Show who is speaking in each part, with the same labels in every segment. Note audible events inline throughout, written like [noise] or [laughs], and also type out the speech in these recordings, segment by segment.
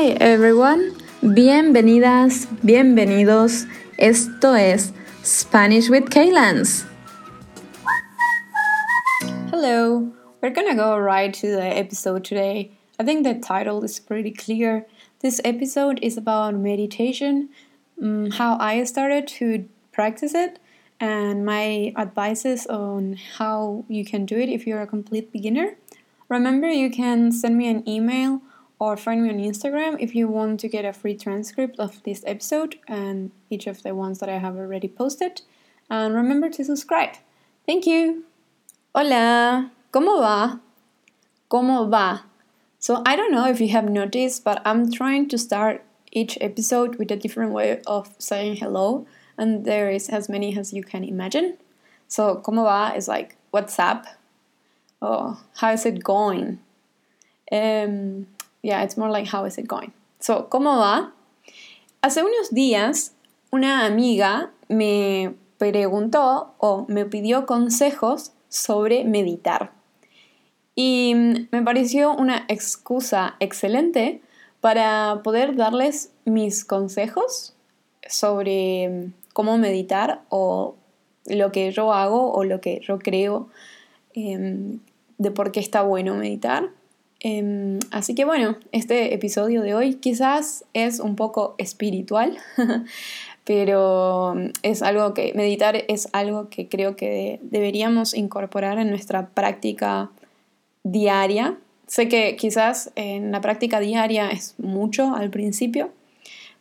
Speaker 1: Hi everyone, bienvenidas, bienvenidos. Esto es Spanish with Kaylans. Hello, we're gonna go right to the episode today. I think the title is pretty clear. This episode is about meditation, um, how I started to practice it, and my advices on how you can do it if you're a complete beginner. Remember, you can send me an email or find me on Instagram if you want to get a free transcript of this episode and each of the ones that I have already posted. And remember to subscribe. Thank you. Hola, ¿cómo va? ¿Cómo va? So I don't know if you have noticed, but I'm trying to start each episode with a different way of saying hello, and there is as many as you can imagine. So ¿cómo va? is like what's up? Or how is it going? Um, Yeah, it's more like how is it going. So, ¿cómo va? Hace unos días una amiga me preguntó o me pidió consejos sobre meditar. Y me pareció una excusa excelente para poder darles mis consejos sobre cómo meditar o lo que yo hago o lo que yo creo em, de por qué está bueno meditar. Em, así que bueno, este episodio de hoy quizás es un poco espiritual, [laughs] pero es algo que meditar es algo que creo que deberíamos incorporar en nuestra práctica diaria. Sé que quizás en la práctica diaria es mucho al principio,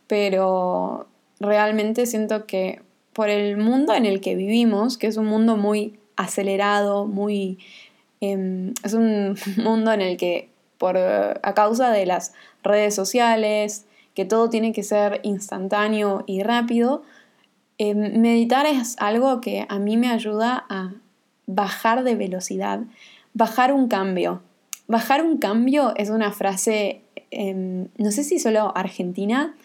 Speaker 1: pero realmente siento que por el mundo en el que vivimos, que es un mundo muy acelerado, muy Em, es un [laughs] mundo en el que por, a causa de las redes sociales, que todo tiene que ser instantáneo y rápido, em, meditar es algo que a mí me ayuda a bajar de velocidad, bajar un cambio. Bajar un cambio es una frase, em, no sé si solo argentina,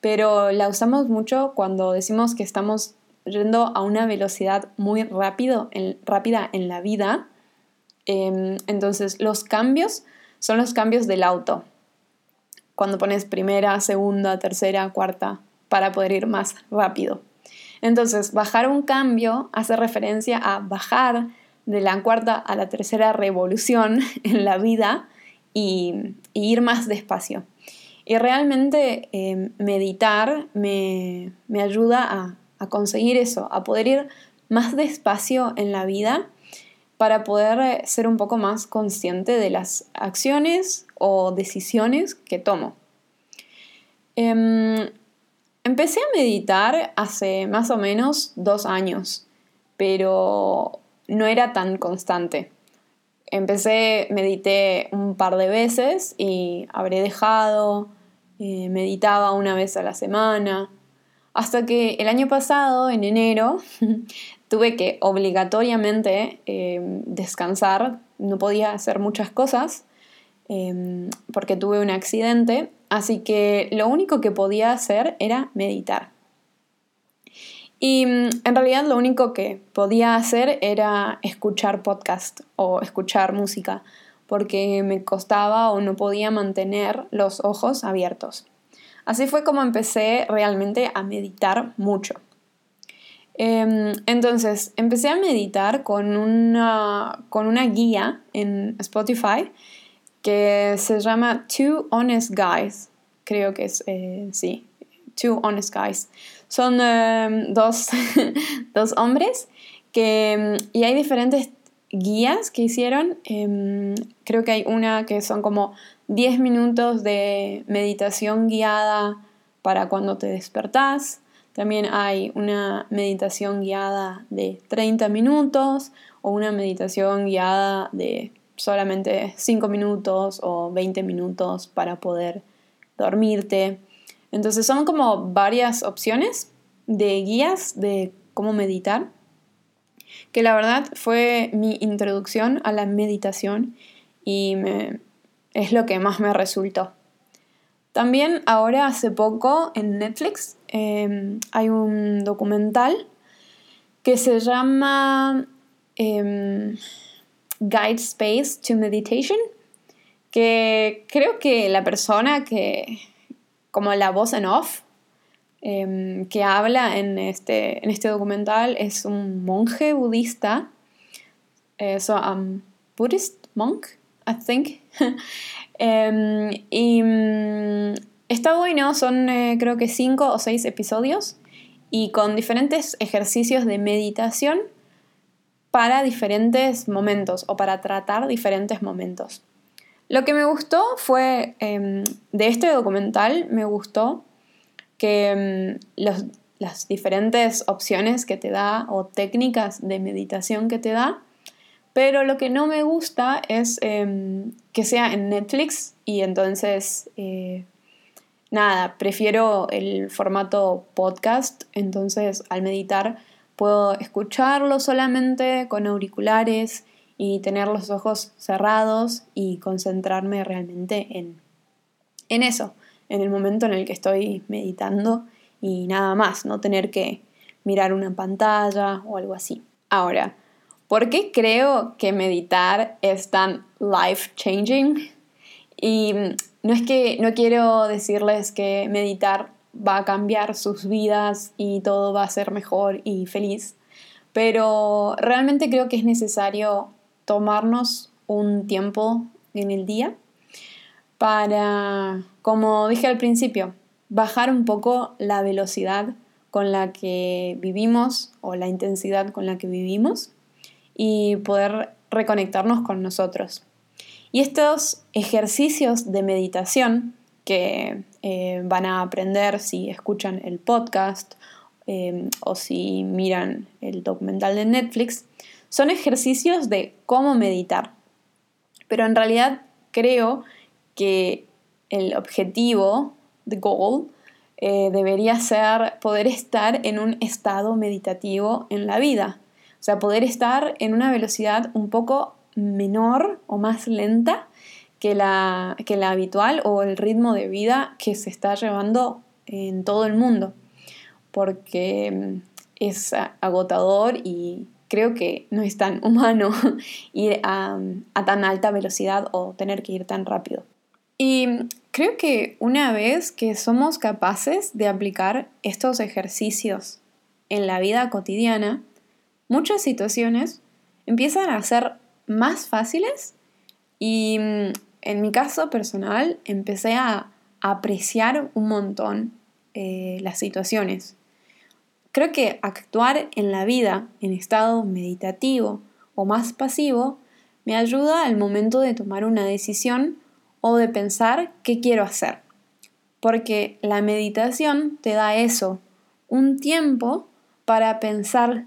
Speaker 1: pero la usamos mucho cuando decimos que estamos yendo a una velocidad muy rápida en la vida Em, entonces, los cambios son los cambios del auto. Cuando pones primera, segunda, tercera, cuarta, para poder ir más rápido. Entonces, bajar un cambio hace referencia a bajar de la cuarta a la tercera revolución [laughs] en la vida y, ir más despacio. Y realmente em, meditar me, ayuda a, a conseguir eso, a poder ir más despacio en la vida para poder eh, ser un poco más consciente de las acciones o decisiones que tomo. Em, empecé a meditar hace más o menos dos años, pero no era tan constante. Empecé, medité un par de veces y habré dejado, eh, meditaba una vez a la semana, hasta que el año pasado, en enero, [laughs] tuve que obligatoriamente eh, descansar, no podía hacer muchas cosas em, porque tuve un accidente, así que lo único que podía hacer era meditar. Y mm, en realidad lo único que podía hacer era escuchar podcast o escuchar música, porque me costaba o no podía mantener los ojos abiertos. Así fue como empecé realmente a meditar mucho. Em, entonces, empecé a meditar con una, con una guía en Spotify que se llama Two Honest Guys. Creo que es, eh, sí, Two Honest Guys. Son em, dos, [laughs] dos, hombres que, y hay diferentes guías que hicieron. Em, creo que hay una que son como 10 minutos de meditación guiada para cuando te despertás. También hay una meditación guiada de 30 minutos o una meditación guiada de solamente 5 minutos o 20 minutos para poder dormirte. Entonces son como varias opciones de guías de cómo meditar, que la verdad fue mi introducción a la meditación y es lo que más me resultó. También ahora hace poco en Netflix em, hay un documental que se llama em, Guide Space to Meditation, que creo que la persona que, como la voz en off em, que habla en este, en este documental es un monje budista. Eh, so, um, Buddhist monk, I think. [laughs] Em, y mm, está bueno, son eh, creo que cinco o seis episodios y con diferentes ejercicios de meditación para diferentes momentos o para tratar diferentes momentos. Lo que me gustó fue, em, de este documental, me gustó que em, las diferentes opciones que te da o técnicas de meditación que te da, pero lo que no me gusta es em, que sea en Netflix y entonces, eh, nada, prefiero el formato podcast, entonces al meditar Puedo escucharlo solamente con auriculares y tener los ojos cerrados y concentrarme realmente en, en eso, en el momento en el que estoy meditando y nada más, no tener que mirar una pantalla o algo así. Ahora, ¿por qué creo que meditar es tan life changing? Y no es que no quiero decirles que meditar va a cambiar sus vidas y todo va a ser mejor y feliz. Pero realmente creo que es necesario tomarnos un tiempo en el día para, como dije al principio, bajar un poco la velocidad con la que vivimos o la intensidad con la que vivimos y poder reconectarnos con nosotros. Y estos ejercicios de meditación que eh, van a aprender si escuchan el podcast em, o si miran el documental de Netflix, son ejercicios de cómo meditar. Pero en realidad creo que el objetivo, the goal, eh, debería ser poder estar en un estado meditativo en la vida. O sea, poder estar en una velocidad un poco menor o más lenta que la, que la habitual o el ritmo de vida que se está llevando en todo el mundo, porque mm, es agotador y creo que no es tan humano [laughs] ir a, a tan alta velocidad o tener que ir tan rápido. Y creo que una vez que somos capaces de aplicar estos ejercicios en la vida cotidiana, muchas situaciones empiezan a ser más fáciles y mm, en mi caso personal, empecé a apreciar un montón eh, las situaciones. Creo que actuar en la vida en estado meditativo o más pasivo me ayuda al momento de tomar una decisión o de pensar qué quiero hacer. Porque la meditación te da eso, un tiempo para pensar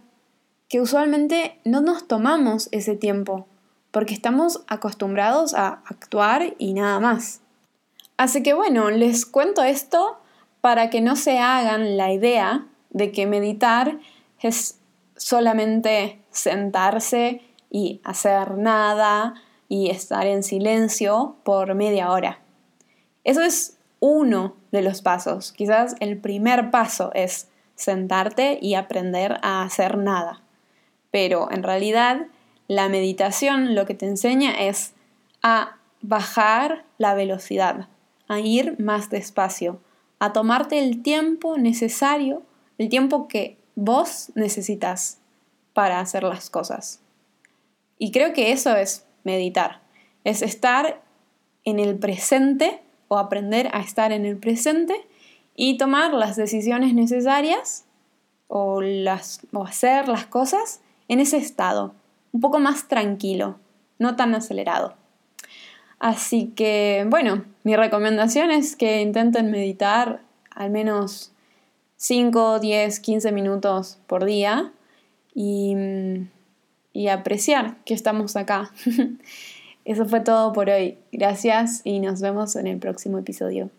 Speaker 1: que usualmente no nos tomamos ese tiempo porque estamos acostumbrados a actuar y nada más. Así que bueno, les cuento esto para que no se hagan la idea de que meditar es solamente sentarse y hacer nada y estar en silencio por media hora. Eso es uno de los pasos. Quizás el primer paso es sentarte y aprender a hacer nada. Pero en realidad la meditación lo que te enseña es a bajar la velocidad, a ir más despacio, a tomarte el tiempo necesario, el tiempo que vos necesitas para hacer las cosas. Y creo que eso es meditar, es estar en el presente o aprender a estar en el presente y tomar las decisiones necesarias o, las, o hacer las cosas en ese estado, un poco más tranquilo, no tan acelerado. Así que, bueno, mi recomendación es que intenten meditar al menos 5, 10, 15 minutos por día y, y apreciar que estamos acá. [laughs] Eso fue todo por hoy. Gracias y nos vemos en el próximo episodio.